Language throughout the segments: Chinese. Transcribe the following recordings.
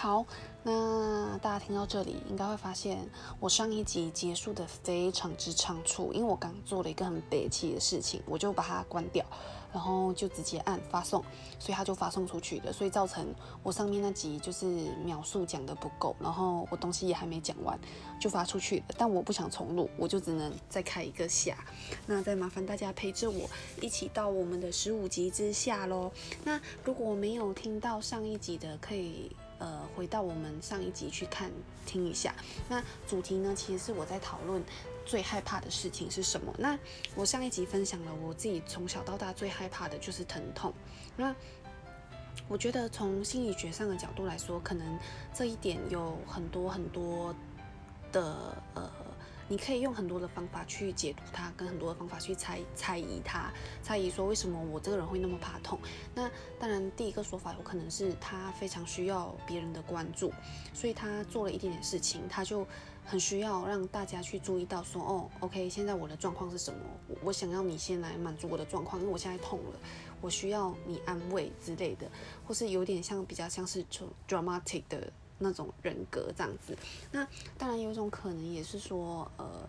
好，那大家听到这里，应该会发现我上一集结束的非常之仓促，因为我刚做了一个很悲气的事情，我就把它关掉，然后就直接按发送，所以它就发送出去的，所以造成我上面那集就是秒数讲的不够，然后我东西也还没讲完就发出去了，但我不想重录，我就只能再开一个下，那再麻烦大家陪着我一起到我们的十五集之下喽。那如果没有听到上一集的，可以。呃，回到我们上一集去看听一下。那主题呢，其实是我在讨论最害怕的事情是什么。那我上一集分享了我自己从小到大最害怕的就是疼痛。那我觉得从心理学上的角度来说，可能这一点有很多很多的呃。你可以用很多的方法去解读它，跟很多的方法去猜猜疑它，猜疑说为什么我这个人会那么怕痛。那当然，第一个说法有可能是他非常需要别人的关注，所以他做了一点点事情，他就很需要让大家去注意到说，哦，OK，现在我的状况是什么？我想要你先来满足我的状况，因为我现在痛了，我需要你安慰之类的，或是有点像比较像是 dramatic 的。那种人格这样子，那当然有一种可能也是说，呃，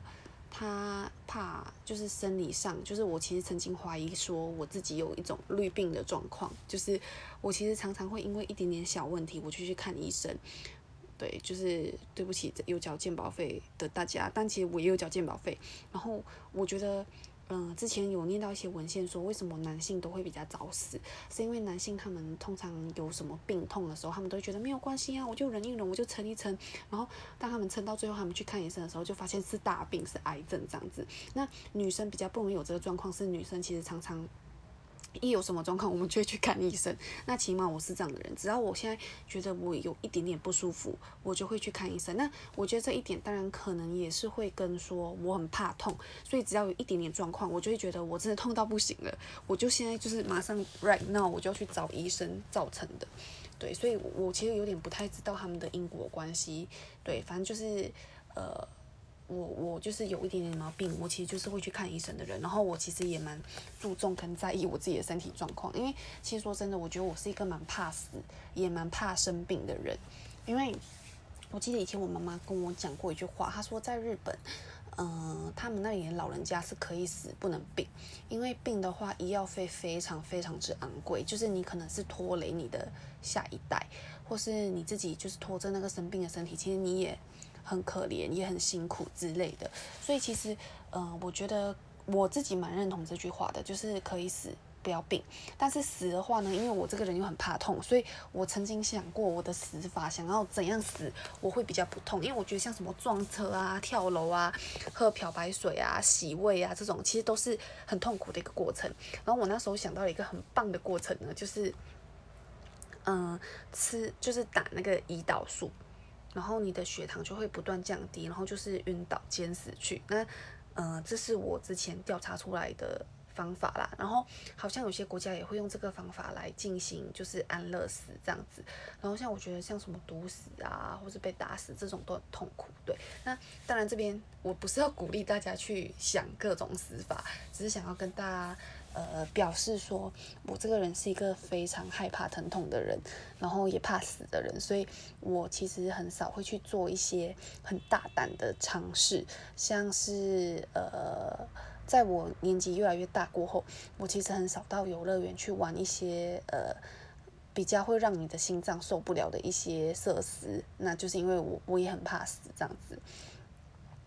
他怕就是生理上，就是我其实曾经怀疑说我自己有一种绿病的状况，就是我其实常常会因为一点点小问题我就去看医生，对，就是对不起有交健保费的大家，但其实我也有交健保费，然后我觉得。嗯，之前有念到一些文献说，为什么男性都会比较早死，是因为男性他们通常有什么病痛的时候，他们都会觉得没有关系啊，我就忍一忍，我就撑一撑。然后当他们撑到最后，他们去看医生的时候，就发现是大病，是癌症这样子。那女生比较不容易有这个状况，是女生其实常常。一有什么状况，我们就会去看医生。那起码我是这样的人，只要我现在觉得我有一点点不舒服，我就会去看医生。那我觉得这一点当然可能也是会跟说我很怕痛，所以只要有一点点状况，我就会觉得我真的痛到不行了，我就现在就是马上 right now 我就要去找医生造成的。对，所以我其实有点不太知道他们的因果关系。对，反正就是呃。我我就是有一点点毛病，我其实就是会去看医生的人，然后我其实也蛮注重跟在意我自己的身体状况，因为其实说真的，我觉得我是一个蛮怕死，也蛮怕生病的人，因为我记得以前我妈妈跟我讲过一句话，她说在日本，嗯，他们那里的老人家是可以死不能病，因为病的话医药费非常非常之昂贵，就是你可能是拖累你的下一代，或是你自己就是拖着那个生病的身体，其实你也。很可怜，也很辛苦之类的，所以其实，嗯，我觉得我自己蛮认同这句话的，就是可以死不要病。但是死的话呢，因为我这个人又很怕痛，所以我曾经想过我的死法，想要怎样死我会比较不痛。因为我觉得像什么撞车啊、跳楼啊、喝漂白水啊、洗胃啊这种，其实都是很痛苦的一个过程。然后我那时候想到了一个很棒的过程呢，就是，嗯，吃就是打那个胰岛素。然后你的血糖就会不断降低，然后就是晕倒、坚死去。那，呃，这是我之前调查出来的方法啦。然后好像有些国家也会用这个方法来进行，就是安乐死这样子。然后像我觉得像什么毒死啊，或是被打死这种都很痛苦。对，那当然这边我不是要鼓励大家去想各种死法，只是想要跟大家。呃，表示说我这个人是一个非常害怕疼痛的人，然后也怕死的人，所以我其实很少会去做一些很大胆的尝试，像是呃，在我年纪越来越大过后，我其实很少到游乐园去玩一些呃比较会让你的心脏受不了的一些设施，那就是因为我我也很怕死这样子。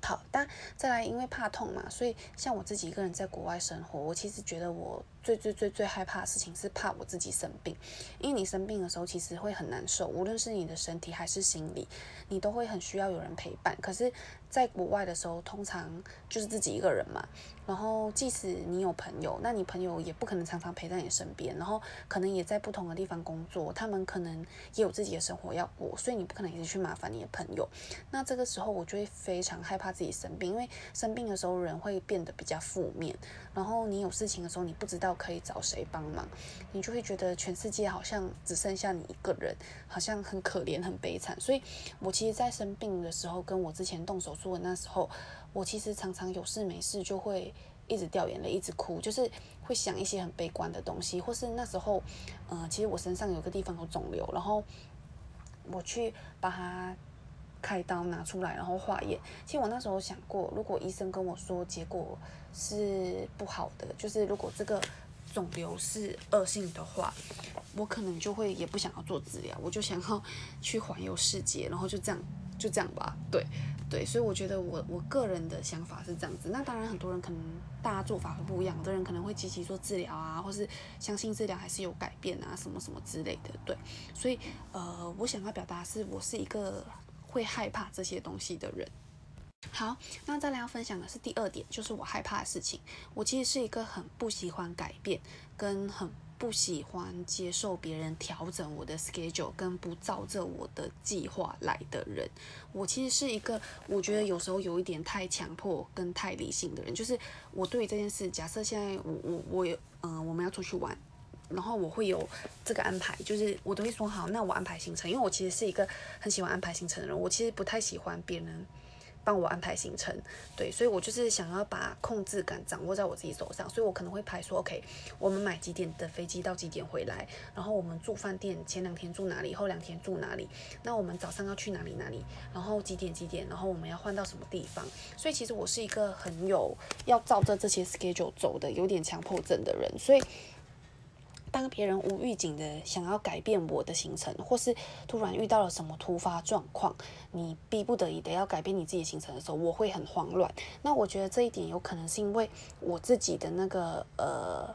好，但再来，因为怕痛嘛，所以像我自己一个人在国外生活，我其实觉得我。最最最最害怕的事情是怕我自己生病，因为你生病的时候其实会很难受，无论是你的身体还是心理，你都会很需要有人陪伴。可是，在国外的时候，通常就是自己一个人嘛，然后即使你有朋友，那你朋友也不可能常常陪在你身边，然后可能也在不同的地方工作，他们可能也有自己的生活要过，所以你不可能一直去麻烦你的朋友。那这个时候我就会非常害怕自己生病，因为生病的时候人会变得比较负面，然后你有事情的时候你不知道。可以找谁帮忙，你就会觉得全世界好像只剩下你一个人，好像很可怜、很悲惨。所以，我其实，在生病的时候，跟我之前动手术的那时候，我其实常常有事没事就会一直掉眼泪，一直哭，就是会想一些很悲观的东西，或是那时候，呃，其实我身上有个地方有肿瘤，然后我去把它开刀拿出来，然后化验。其实我那时候想过，如果医生跟我说结果是不好的，就是如果这个肿瘤是恶性的话，我可能就会也不想要做治疗，我就想要去环游世界，然后就这样。就这样吧，对，对，所以我觉得我我个人的想法是这样子。那当然，很多人可能大家做法会不一样，有的人可能会积极做治疗啊，或是相信治疗还是有改变啊，什么什么之类的，对。所以，呃，我想要表达是我是一个会害怕这些东西的人。好，那再来要分享的是第二点，就是我害怕的事情。我其实是一个很不喜欢改变，跟很。不喜欢接受别人调整我的 schedule，跟不照着我的计划来的人，我其实是一个我觉得有时候有一点太强迫跟太理性的人。就是我对于这件事，假设现在我我我有嗯我们要出去玩，然后我会有这个安排，就是我都会说好，那我安排行程，因为我其实是一个很喜欢安排行程的人，我其实不太喜欢别人。帮我安排行程，对，所以我就是想要把控制感掌握在我自己手上，所以我可能会排说，OK，我们买几点的飞机到几点回来，然后我们住饭店，前两天住哪里，后两天住哪里，那我们早上要去哪里哪里，然后几点几点，然后我们要换到什么地方，所以其实我是一个很有要照着这些 schedule 走的，有点强迫症的人，所以。当别人无预警的想要改变我的行程，或是突然遇到了什么突发状况，你逼不得已的要改变你自己行程的时候，我会很慌乱。那我觉得这一点有可能是因为我自己的那个呃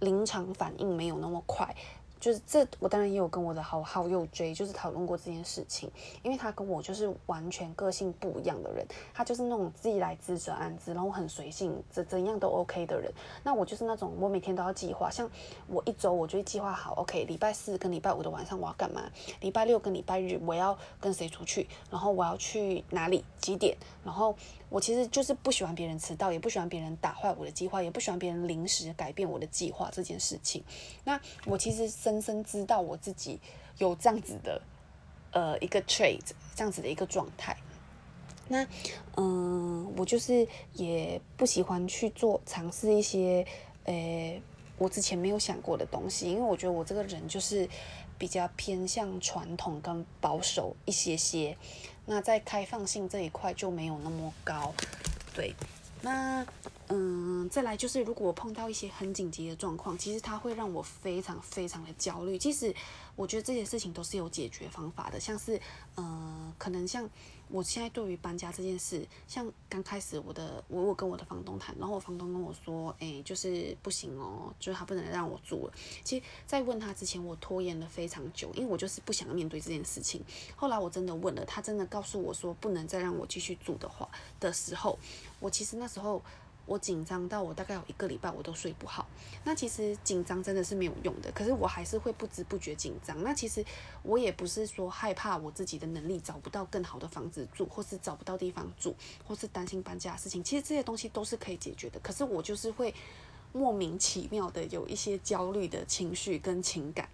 临场反应没有那么快。就是这，我当然也有跟我的好好友追，就是讨论过这件事情，因为他跟我就是完全个性不一样的人，他就是那种自己来自则安之，然后很随性，怎怎样都 OK 的人。那我就是那种我每天都要计划，像我一周我就会计划好，OK，礼拜四跟礼拜五的晚上我要干嘛，礼拜六跟礼拜日我要跟谁出去，然后我要去哪里几点，然后。我其实就是不喜欢别人迟到，也不喜欢别人打坏我的计划，也不喜欢别人临时改变我的计划这件事情。那我其实深深知道我自己有这样子的呃一个 trait，这样子的一个状态。那嗯，我就是也不喜欢去做尝试一些呃我之前没有想过的东西，因为我觉得我这个人就是比较偏向传统跟保守一些些。那在开放性这一块就没有那么高，对。那嗯，再来就是如果我碰到一些很紧急的状况，其实它会让我非常非常的焦虑。即使我觉得这些事情都是有解决方法的，像是嗯，可能像。我现在对于搬家这件事，像刚开始我的我我跟我的房东谈，然后我房东跟我说，哎，就是不行哦，就是他不能让我住了。其实，在问他之前，我拖延了非常久，因为我就是不想面对这件事情。后来我真的问了，他真的告诉我说不能再让我继续住的话的时候，我其实那时候。我紧张到我大概有一个礼拜我都睡不好，那其实紧张真的是没有用的，可是我还是会不知不觉紧张。那其实我也不是说害怕我自己的能力找不到更好的房子住，或是找不到地方住，或是担心搬家的事情，其实这些东西都是可以解决的。可是我就是会莫名其妙的有一些焦虑的情绪跟情感，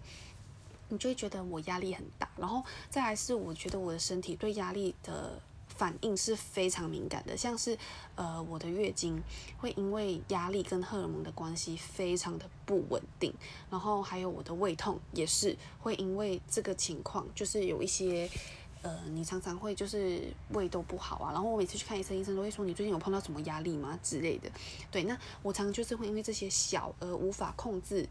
你就会觉得我压力很大，然后再来是我觉得我的身体对压力的。反应是非常敏感的，像是，呃，我的月经会因为压力跟荷尔蒙的关系非常的不稳定，然后还有我的胃痛也是会因为这个情况，就是有一些，呃，你常常会就是胃都不好啊，然后我每次去看医生，医生都会说你最近有碰到什么压力吗之类的，对，那我常常就是会因为这些小而无法控制。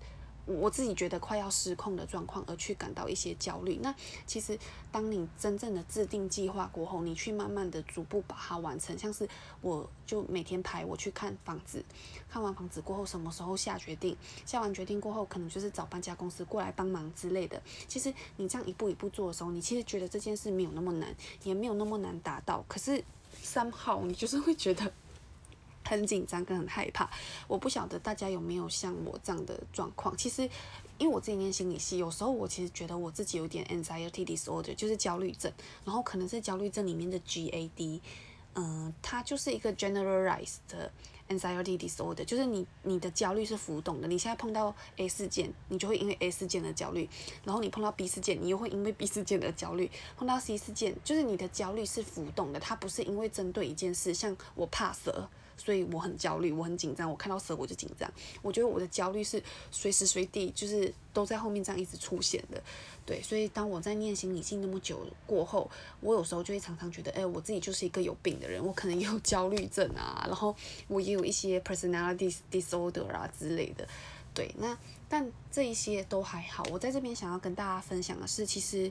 我自己觉得快要失控的状况，而去感到一些焦虑。那其实，当你真正的制定计划过后，你去慢慢的逐步把它完成。像是我就每天排我去看房子，看完房子过后什么时候下决定，下完决定过后可能就是找搬家公司过来帮忙之类的。其实你这样一步一步做的时候，你其实觉得这件事没有那么难，也没有那么难达到。可是三号你就是会觉得。很紧张跟很害怕，我不晓得大家有没有像我这样的状况。其实，因为我自己念心理系，有时候我其实觉得我自己有点 anxiety disorder，就是焦虑症。然后可能是焦虑症里面的 GAD，嗯，它就是一个 generalized anxiety disorder，就是你你的焦虑是浮动的。你现在碰到 A 事件，你就会因为 A 事件的焦虑；然后你碰到 B 事件，你又会因为 B 事件的焦虑；碰到 C 事件，就是你的焦虑是浮动的，它不是因为针对一件事，像我怕蛇。所以我很焦虑，我很紧张，我看到蛇我就紧张。我觉得我的焦虑是随时随地就是都在后面这样一直出现的，对。所以当我在念心理性那么久过后，我有时候就会常常觉得，哎，我自己就是一个有病的人，我可能也有焦虑症啊，然后我也有一些 personality disorder 啊之类的，对。那但这一些都还好。我在这边想要跟大家分享的是，其实。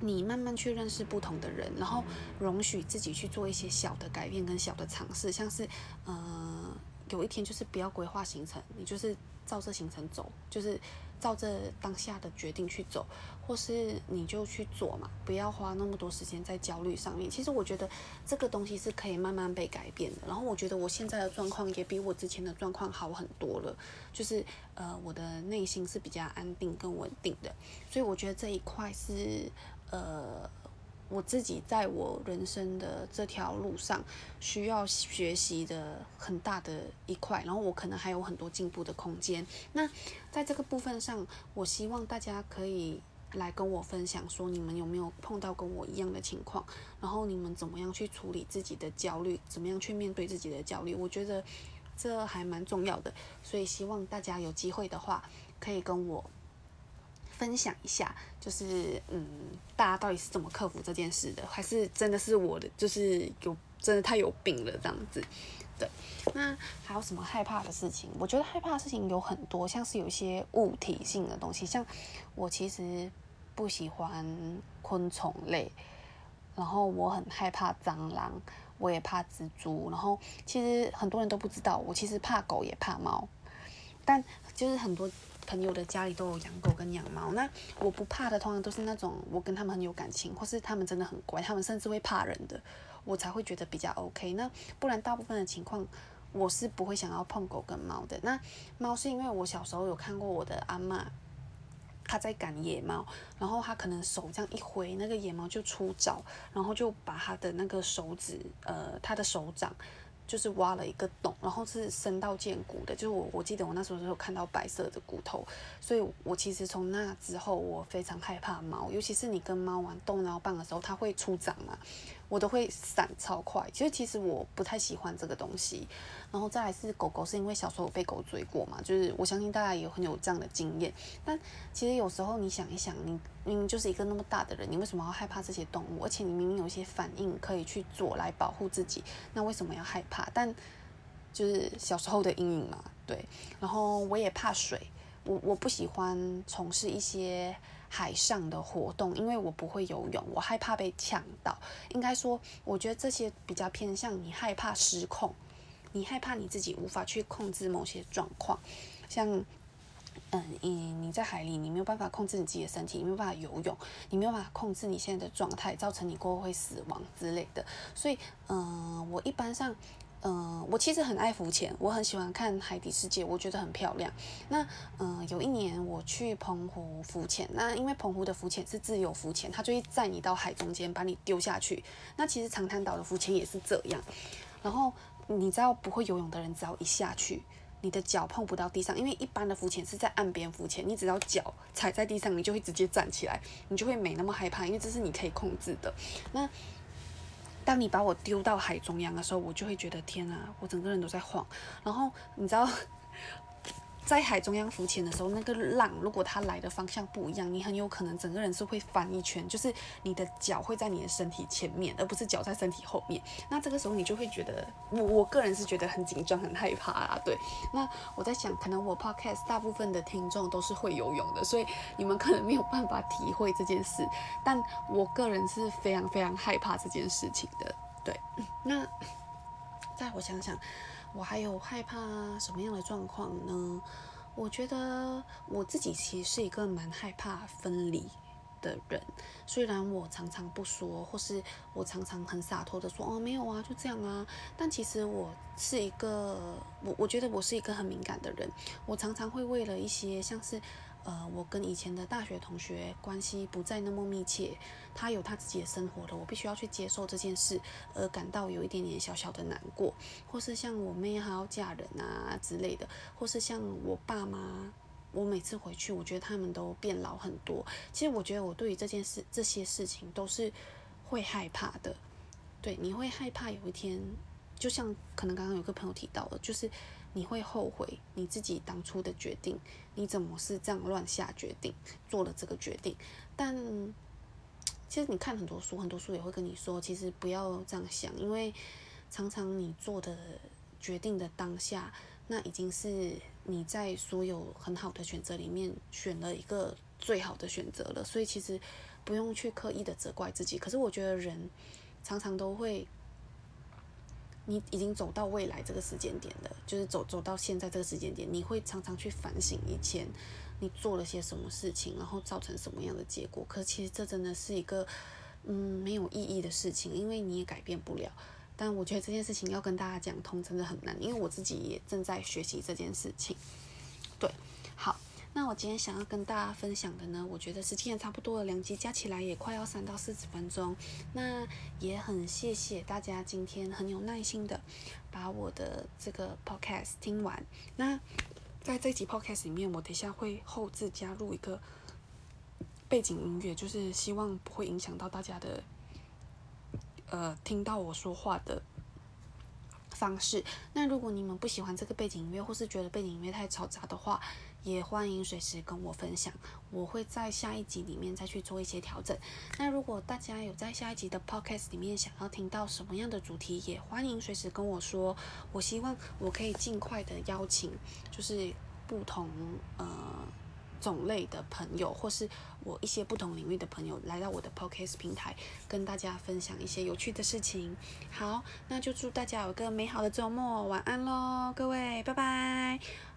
你慢慢去认识不同的人，然后容许自己去做一些小的改变跟小的尝试，像是，呃，有一天就是不要规划行程，你就是照这行程走，就是照这当下的决定去走，或是你就去做嘛，不要花那么多时间在焦虑上面。其实我觉得这个东西是可以慢慢被改变的。然后我觉得我现在的状况也比我之前的状况好很多了，就是呃，我的内心是比较安定跟稳定的，所以我觉得这一块是。呃，我自己在我人生的这条路上需要学习的很大的一块，然后我可能还有很多进步的空间。那在这个部分上，我希望大家可以来跟我分享，说你们有没有碰到跟我一样的情况，然后你们怎么样去处理自己的焦虑，怎么样去面对自己的焦虑？我觉得这还蛮重要的，所以希望大家有机会的话，可以跟我。分享一下，就是嗯，大家到底是怎么克服这件事的？还是真的是我的，就是有真的太有病了这样子？对，那还有什么害怕的事情？我觉得害怕的事情有很多，像是有一些物体性的东西，像我其实不喜欢昆虫类，然后我很害怕蟑螂，我也怕蜘蛛，然后其实很多人都不知道，我其实怕狗也怕猫，但就是很多。朋友的家里都有养狗跟养猫，那我不怕的，通常都是那种我跟他们很有感情，或是他们真的很乖，他们甚至会怕人的，我才会觉得比较 OK。那不然大部分的情况，我是不会想要碰狗跟猫的。那猫是因为我小时候有看过我的阿妈，她在赶野猫，然后她可能手这样一挥，那个野猫就出爪，然后就把她的那个手指，呃，她的手掌。就是挖了一个洞，然后是深到见骨的。就是我我记得我那时候有看到白色的骨头，所以我其实从那之后我非常害怕猫，尤其是你跟猫玩逗猫棒的时候，它会出掌嘛。我都会闪超快，其实其实我不太喜欢这个东西。然后再来是狗狗，是因为小时候被狗追过嘛，就是我相信大家也有很有这样的经验。但其实有时候你想一想，你明明就是一个那么大的人，你为什么要害怕这些动物？而且你明明有一些反应可以去做来保护自己，那为什么要害怕？但就是小时候的阴影嘛，对。然后我也怕水，我我不喜欢从事一些。海上的活动，因为我不会游泳，我害怕被呛到。应该说，我觉得这些比较偏向你害怕失控，你害怕你自己无法去控制某些状况，像，嗯，你你在海里，你没有办法控制你自己的身体，你没有办法游泳，你没有办法控制你现在的状态，造成你过后会死亡之类的。所以，嗯，我一般上。嗯，我其实很爱浮潜，我很喜欢看海底世界，我觉得很漂亮。那嗯，有一年我去澎湖浮潜，那因为澎湖的浮潜是自由浮潜，它就会载你到海中间把你丢下去。那其实长滩岛的浮潜也是这样。然后你知道不会游泳的人，只要一下去，你的脚碰不到地上，因为一般的浮潜是在岸边浮潜，你只要脚踩在地上，你就会直接站起来，你就会没那么害怕，因为这是你可以控制的。那当你把我丢到海中央的时候，我就会觉得天啊，我整个人都在晃。然后你知道，在海中央浮潜的时候，那个浪如果它来的方向不一样，你很有可能整个人是会翻一圈，就是你的脚会在你的身体前面，而不是脚在身体后面。那这个时候你就会觉得，我我个人是觉得很紧张、很害怕啊。对，那我在想，可能我 podcast 大部分的听众都是会游泳的，所以你们可能没有办法体会这件事。但我个人是非常非常害怕这件事情的。对，那再我想想。我还有害怕什么样的状况呢？我觉得我自己其实是一个蛮害怕分离的人，虽然我常常不说，或是我常常很洒脱的说哦没有啊，就这样啊，但其实我是一个，我我觉得我是一个很敏感的人，我常常会为了一些像是。呃，我跟以前的大学同学关系不再那么密切，他有他自己的生活了，我必须要去接受这件事，而感到有一点点小小的难过，或是像我妹还要嫁人啊之类的，或是像我爸妈，我每次回去，我觉得他们都变老很多。其实我觉得我对于这件事、这些事情都是会害怕的。对，你会害怕有一天就像可能刚刚有个朋友提到的，就是你会后悔你自己当初的决定，你怎么是这样乱下决定，做了这个决定？但其实你看很多书，很多书也会跟你说，其实不要这样想，因为常常你做的决定的当下，那已经是你在所有很好的选择里面选了一个最好的选择了，所以其实不用去刻意的责怪自己。可是我觉得人常常都会。你已经走到未来这个时间点了，就是走走到现在这个时间点，你会常常去反省以前你做了些什么事情，然后造成什么样的结果。可其实这真的是一个嗯没有意义的事情，因为你也改变不了。但我觉得这件事情要跟大家讲通真的很难，因为我自己也正在学习这件事情。对，好。那我今天想要跟大家分享的呢，我觉得时间也差不多了，两集加起来也快要三到四十分钟。那也很谢谢大家今天很有耐心的把我的这个 podcast 听完。那在这集 podcast 里面，我等一下会后置加入一个背景音乐，就是希望不会影响到大家的呃听到我说话的方式。那如果你们不喜欢这个背景音乐，或是觉得背景音乐太嘈杂的话，也欢迎随时跟我分享，我会在下一集里面再去做一些调整。那如果大家有在下一集的 podcast 里面想要听到什么样的主题，也欢迎随时跟我说。我希望我可以尽快的邀请，就是不同呃种类的朋友，或是我一些不同领域的朋友来到我的 podcast 平台，跟大家分享一些有趣的事情。好，那就祝大家有个美好的周末，晚安喽，各位，拜拜。